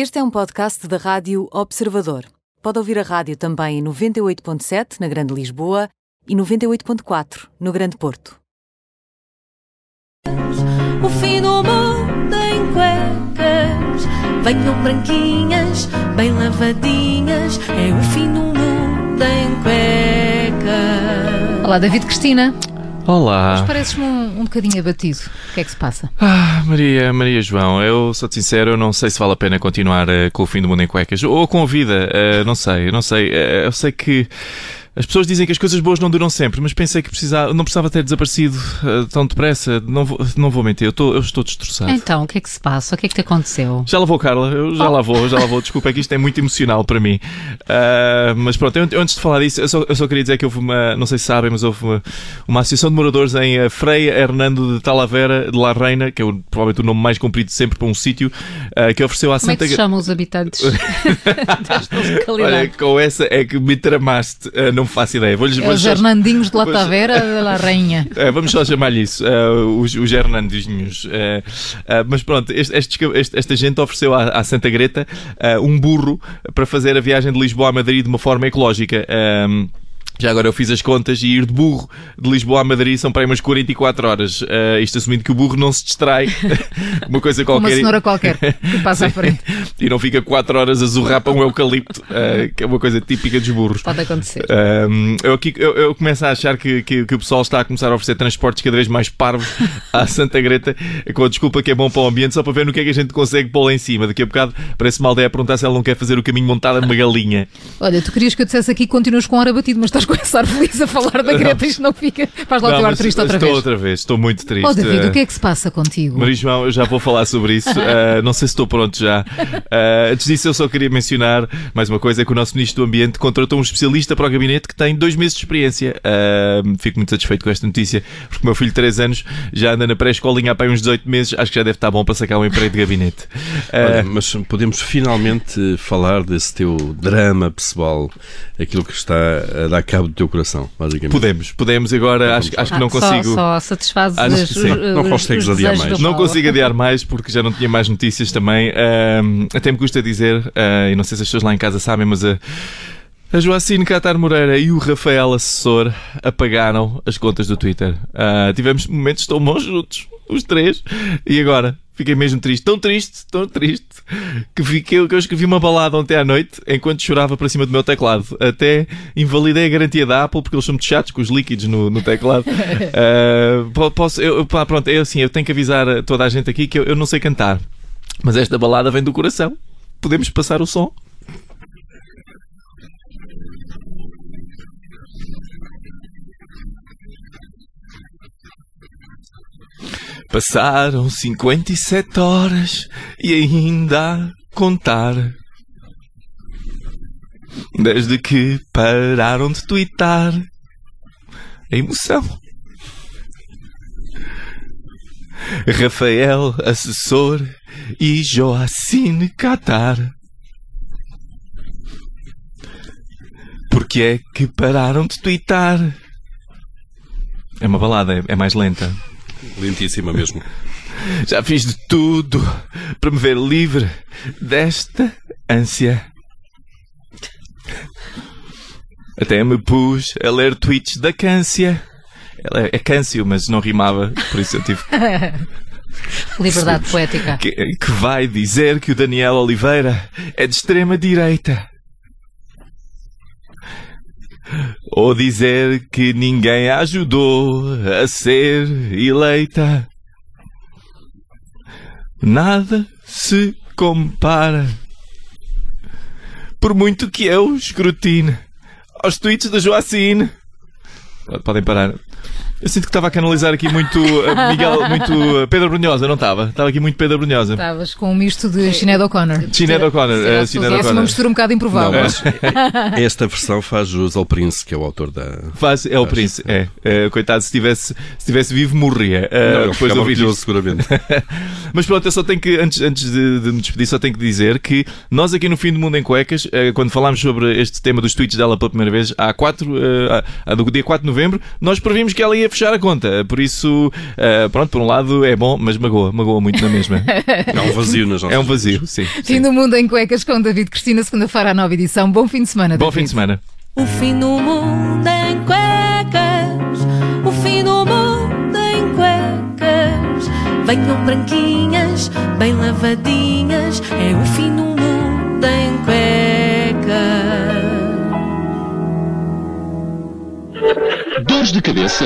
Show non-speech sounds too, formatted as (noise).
Este é um podcast da Rádio Observador. Pode ouvir a rádio também em 98.7 na Grande Lisboa e 98.4 no Grande Porto. O fim do mundo em cuecas. Venham branquinhas, bem lavadinhas. É o fim do mundo em cuecas. Olá, David Cristina. Olá. Mas pareces-me um, um bocadinho abatido. O que é que se passa? Ah, Maria, Maria João, eu sou-te sincero, eu não sei se vale a pena continuar eh, com o fim do mundo em cuecas ou com a vida, eh, não sei, não sei. Eh, eu sei que as pessoas dizem que as coisas boas não duram sempre, mas pensei que precisava, não precisava ter desaparecido uh, tão depressa. Não vou, não vou mentir, eu, tô, eu estou destroçado. Então, o que é que se passa? O que é que te aconteceu? Já lá vou, Carla, eu já oh. lá vou, já lá vou. Desculpa, é que isto é muito emocional para mim. Uh, mas pronto, eu, antes de falar disso, eu só, eu só, queria dizer que houve uma, não sei se sabem, mas houve uma, uma associação de moradores em uh, Frei Hernando de Talavera de La Reina, que é o, provavelmente o nome mais comprido sempre para um sítio, que ofereceu à Como Santa... Como é que se chamam os habitantes (laughs) (laughs) desta localidade? Olha, com essa é que me tramaste, não faço ideia. Vou-lhes é os Hernandinhos de La Tavera de La Rainha. (laughs) É, vamos só chamar-lhe isso, uh, os, os Hernandinhos. Uh, uh, mas pronto, este, este, esta gente ofereceu à, à Santa Greta um burro para fazer a viagem de Lisboa a Madrid de uma forma ecológica. Já agora eu fiz as contas e ir de burro de Lisboa a Madrid são para aí umas 44 horas. Uh, isto assumindo que o burro não se distrai. (laughs) uma coisa qualquer. Uma cenoura qualquer que (laughs) passa à frente. e não fica 4 horas a zurrar para um eucalipto, uh, que é uma coisa típica dos burros. Pode acontecer. Uh, eu, aqui, eu, eu, começo a achar que, que, que, o pessoal está a começar a oferecer transportes cada vez mais parvos (laughs) à Santa Greta, com a desculpa que é bom para o ambiente, só para ver no que é que a gente consegue pô-la em cima. Daqui a bocado parece uma aldeia a perguntar se ela não quer fazer o caminho montada numa galinha. Olha, tu querias que eu dissesse aqui que continuas com o ar abatido, mas estás com esse ar feliz a falar da Greta, isto não fica. Faz lá o teu ar triste outra estou vez. outra vez, estou muito triste. Oh, David, o que é que se passa contigo? Maria João, eu já vou falar sobre isso. Uh, (laughs) não sei se estou pronto já. Uh, antes disso, eu só queria mencionar mais uma coisa: é que o nosso Ministro do Ambiente contratou um especialista para o gabinete que tem dois meses de experiência. Uh, fico muito satisfeito com esta notícia, porque o meu filho de 3 anos já anda na pré-escolinha há para uns 18 meses. Acho que já deve estar bom para sacar um emprego de gabinete. Olha, mas podemos finalmente falar desse teu drama pessoal, aquilo que está a dar cabo do teu coração basicamente. Podemos, podemos agora, acho, acho que não consigo. Só, só satisfazes acho que sim. Os, não consegues adiar mais. Não consigo adiar mais porque já não tinha mais notícias também. Uh, até me custa dizer, uh, e não sei se as pessoas lá em casa sabem, mas a. A Joacine Catar Moreira e o Rafael Assessor apagaram as contas do Twitter. Uh, tivemos momentos tão bons juntos, os três. E agora? Fiquei mesmo triste, tão triste, tão triste, que, fiquei, que eu escrevi uma balada ontem à noite enquanto chorava para cima do meu teclado. Até invalidei a garantia da Apple porque eles são muito chatos com os líquidos no, no teclado. (laughs) Uh, posso, eu, pá, pronto, é assim, eu tenho que avisar toda a gente aqui que eu, eu não sei cantar, mas esta balada vem do coração. Podemos passar o som? Passaram 57 horas e ainda a contar. Desde que pararam de twittar. A emoção. Rafael, assessor, e Joacine Catar. Porque é que pararam de twittar? É uma balada, é mais lenta. Lentíssima mesmo. (laughs) Já fiz de tudo para me ver livre desta ânsia. Até me pus a ler tweets da Cância. Ela é Câncio, mas não rimava, por isso eu tive. (laughs) Liberdade poética. Que, que vai dizer que o Daniel Oliveira é de extrema direita. Ou dizer que ninguém a ajudou a ser eleita. Nada se compara. Por muito que eu escrutine aos tweets da Joacine. Podem parar. Eu sinto que estava a canalizar aqui muito uh, Miguel, muito uh, Pedro Brunhosa, não estava? Estava aqui muito Pedro Brunhosa. Estavas com um misto de Sinead O'Connor. Sinead O'Connor. Uh, Sinead O'Connor. É uma mistura um bocado improvável. Não, esta versão faz jus ao Prince, que é o autor da. Faz, é o faz. Prince, é. é. Coitado, se estivesse se tivesse vivo, morria. Uh, não, depois de ouvir isto. seguramente. (laughs) Mas pronto, eu só tenho que, antes, antes de, de, me despedir, só tenho que dizer que nós aqui no Fim do Mundo em Cuecas, uh, quando falámos sobre este tema dos tweets dela pela primeira vez, há 4, uh, há, do dia 4 de novembro, nós previmos que ela ia a fechar a conta. Por isso, uh, pronto, por um lado é bom, mas magoa, magoa muito na mesma. (laughs) É um vazio nas nossas É um vazio, sim. Fim do Mundo em Cuecas com David Cristina, segunda-feira, a nova edição. Bom fim de semana, Bom David. fim de semana. O fim do mundo em cuecas, o fim do mundo em cuecas. Venham branquinhas, bem lavadinhas, é o fim do mundo em cuecas. Dores de cabeça?